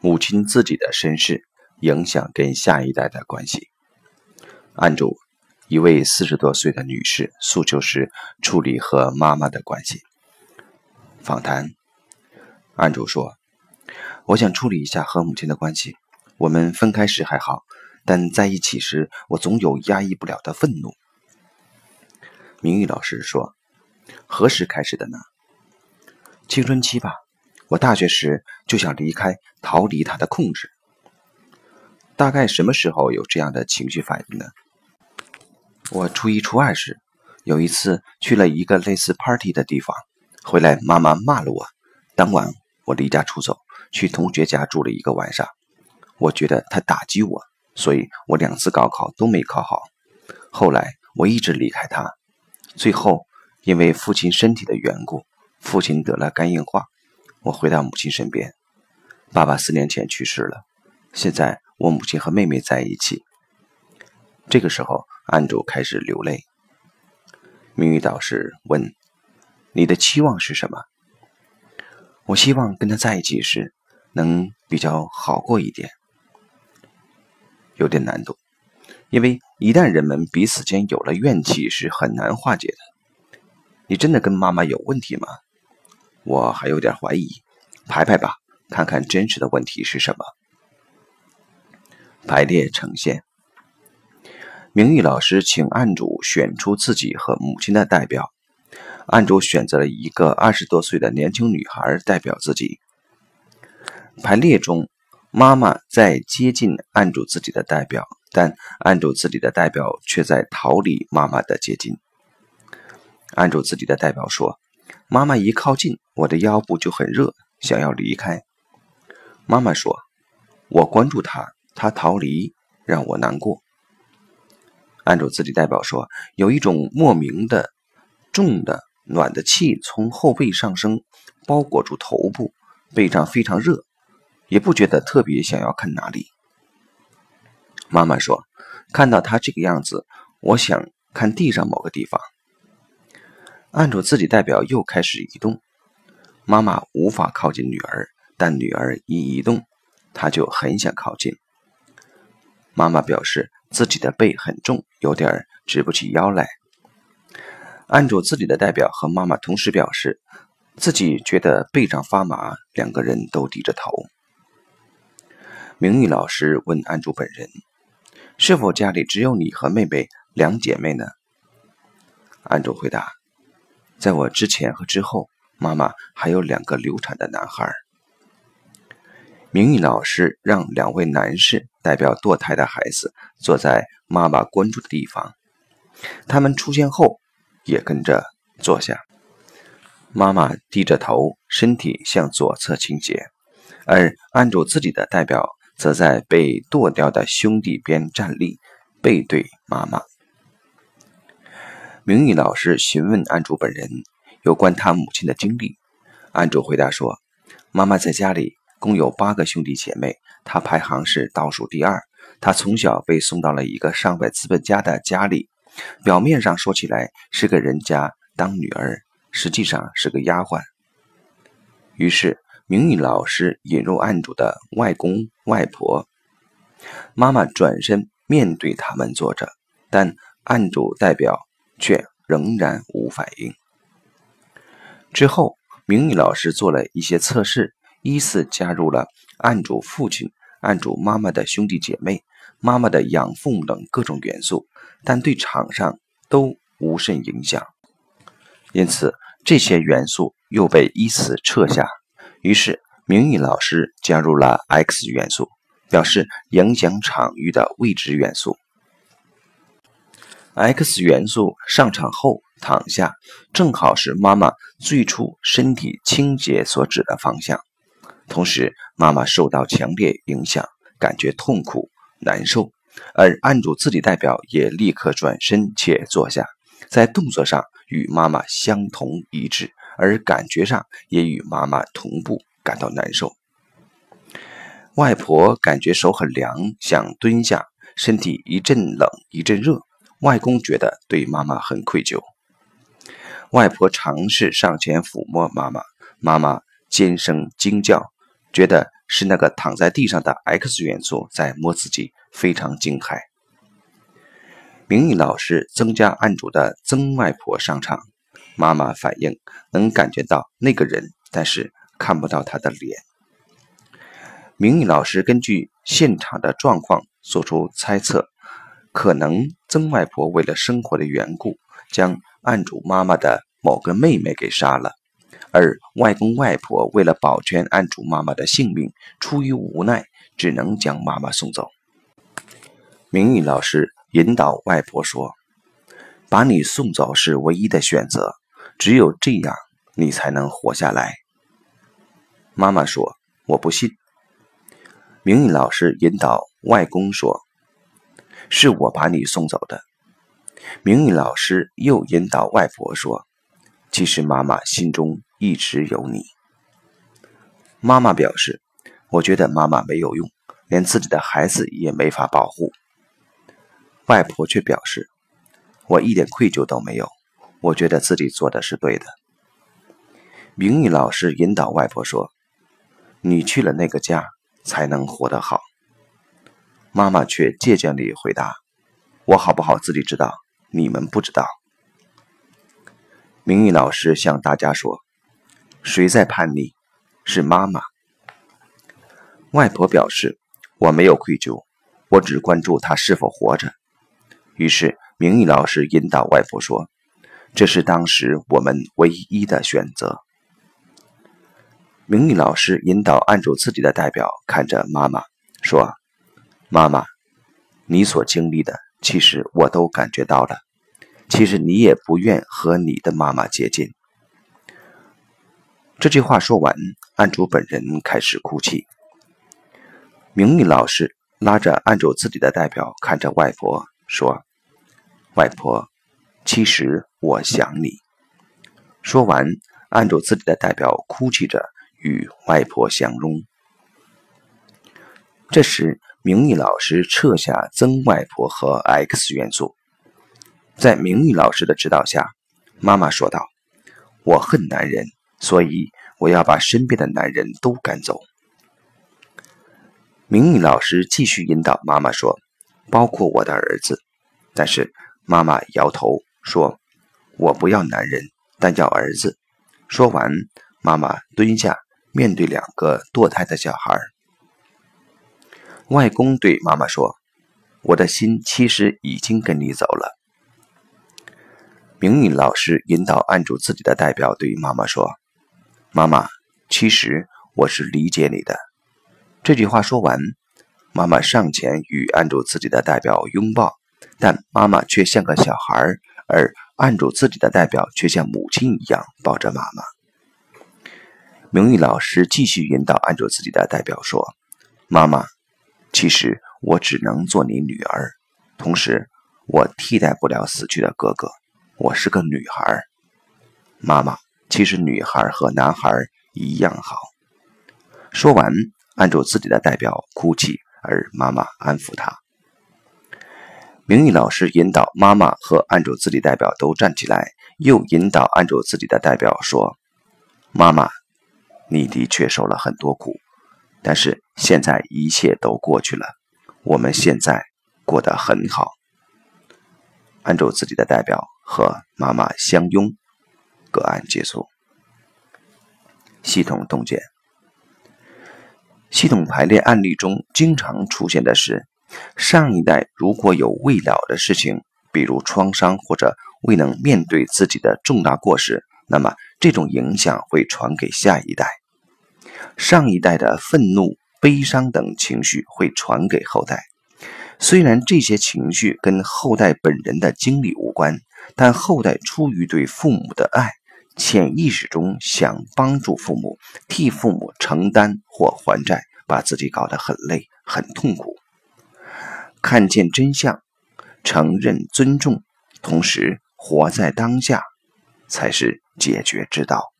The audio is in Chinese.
母亲自己的身世影响跟下一代的关系。案主一位四十多岁的女士诉求是处理和妈妈的关系。访谈，案主说：“我想处理一下和母亲的关系。我们分开时还好，但在一起时，我总有压抑不了的愤怒。”明玉老师说：“何时开始的呢？”青春期吧。我大学时就想离开，逃离他的控制。大概什么时候有这样的情绪反应呢？我初一、初二时，有一次去了一个类似 party 的地方，回来妈妈骂了我。当晚我离家出走，去同学家住了一个晚上。我觉得他打击我，所以我两次高考都没考好。后来我一直离开他，最后因为父亲身体的缘故，父亲得了肝硬化。我回到母亲身边，爸爸四年前去世了，现在我母亲和妹妹在一起。这个时候，案主开始流泪。命运导师问：“你的期望是什么？”我希望跟他在一起时能比较好过一点，有点难度，因为一旦人们彼此间有了怨气，是很难化解的。你真的跟妈妈有问题吗？我还有点怀疑，排排吧，看看真实的问题是什么。排列呈现。明玉老师请案主选出自己和母亲的代表，案主选择了一个二十多岁的年轻女孩代表自己。排列中，妈妈在接近案主自己的代表，但案主自己的代表却在逃离妈妈的接近。案主自己的代表说。妈妈一靠近，我的腰部就很热，想要离开。妈妈说：“我关注他，他逃离，让我难过。”按照自己代表说：“有一种莫名的重的暖的气从后背上升，包裹住头部，背上非常热，也不觉得特别想要看哪里。”妈妈说：“看到他这个样子，我想看地上某个地方。”按住自己代表又开始移动，妈妈无法靠近女儿，但女儿一移动，她就很想靠近。妈妈表示自己的背很重，有点直不起腰来。按住自己的代表和妈妈同时表示，自己觉得背上发麻，两个人都低着头。明玉老师问安主本人：“是否家里只有你和妹妹两姐妹呢？”安主回答。在我之前和之后，妈妈还有两个流产的男孩。明玉老师让两位男士代表堕胎的孩子坐在妈妈关注的地方，他们出现后也跟着坐下。妈妈低着头，身体向左侧倾斜，而按住自己的代表则在被剁掉的兄弟边站立，背对妈妈。明玉老师询问案主本人有关他母亲的经历，案主回答说：“妈妈在家里共有八个兄弟姐妹，她排行是倒数第二。她从小被送到了一个上百资本家的家里，表面上说起来是个人家当女儿，实际上是个丫鬟。”于是，明玉老师引入案主的外公外婆，妈妈转身面对他们坐着，但案主代表。却仍然无反应。之后，明玉老师做了一些测试，依次加入了案主父亲、案主妈妈的兄弟姐妹、妈妈的养父母等各种元素，但对场上都无甚影响。因此，这些元素又被依次撤下。于是，明玉老师加入了 X 元素，表示影响场域的未知元素。X 元素上场后躺下，正好是妈妈最初身体倾斜所指的方向。同时，妈妈受到强烈影响，感觉痛苦难受，而案主自己代表也立刻转身且坐下，在动作上与妈妈相同一致，而感觉上也与妈妈同步感到难受。外婆感觉手很凉，想蹲下，身体一阵冷一阵热。外公觉得对妈妈很愧疚，外婆尝试上前抚摸妈妈，妈妈尖声惊叫，觉得是那个躺在地上的 X 元素在摸自己，非常惊骇。明玉老师增加案主的曾外婆上场，妈妈反应能感觉到那个人，但是看不到他的脸。明玉老师根据现场的状况做出猜测，可能曾外婆为了生活的缘故，将案主妈妈的某个妹妹给杀了。而外公外婆为了保全案主妈妈的性命，出于无奈，只能将妈妈送走。明玉老师引导外婆说：“把你送走是唯一的选择，只有这样，你才能活下来。”妈妈说：“我不信。”明玉老师引导外公说：“是我把你送走的。”明玉老师又引导外婆说：“其实妈妈心中……”一直有你。妈妈表示：“我觉得妈妈没有用，连自己的孩子也没法保护。”外婆却表示：“我一点愧疚都没有，我觉得自己做的是对的。”明玉老师引导外婆说：“你去了那个家，才能活得好。”妈妈却倔强地回答：“我好不好自己知道，你们不知道。”明玉老师向大家说。谁在叛逆？是妈妈。外婆表示：“我没有愧疚，我只关注他是否活着。”于是，明玉老师引导外婆说：“这是当时我们唯一的选择。”明玉老师引导按住自己的代表，看着妈妈说：“妈妈，你所经历的，其实我都感觉到了。其实你也不愿和你的妈妈接近。”这句话说完，案主本人开始哭泣。明玉老师拉着案主自己的代表，看着外婆说：“外婆，其实我想你。”说完，案主自己的代表哭泣着与外婆相拥。这时，明玉老师撤下曾外婆和 X 元素，在明玉老师的指导下，妈妈说道：“我恨男人。”所以我要把身边的男人都赶走。明玉老师继续引导妈妈说：“包括我的儿子。”但是妈妈摇头说：“我不要男人，但要儿子。”说完，妈妈蹲下面对两个堕胎的小孩。外公对妈妈说：“我的心其实已经跟你走了。”明玉老师引导按住自己的代表对妈妈说。妈妈，其实我是理解你的。这句话说完，妈妈上前与按住自己的代表拥抱，但妈妈却像个小孩，而按住自己的代表却像母亲一样抱着妈妈。明玉老师继续引导按住自己的代表说：“妈妈，其实我只能做你女儿，同时我替代不了死去的哥哥，我是个女孩。妈妈。”其实女孩和男孩一样好。说完，按住自己的代表哭泣，而妈妈安抚他。明玉老师引导妈妈和按住自己代表都站起来，又引导按住自己的代表说：“妈妈，你的确受了很多苦，但是现在一切都过去了，我们现在过得很好。”按住自己的代表和妈妈相拥。个案结束。系统洞见。系统排列案例中经常出现的是，上一代如果有未了的事情，比如创伤或者未能面对自己的重大过失，那么这种影响会传给下一代。上一代的愤怒、悲伤等情绪会传给后代。虽然这些情绪跟后代本人的经历无关，但后代出于对父母的爱。潜意识中想帮助父母，替父母承担或还债，把自己搞得很累、很痛苦。看见真相，承认、尊重，同时活在当下，才是解决之道。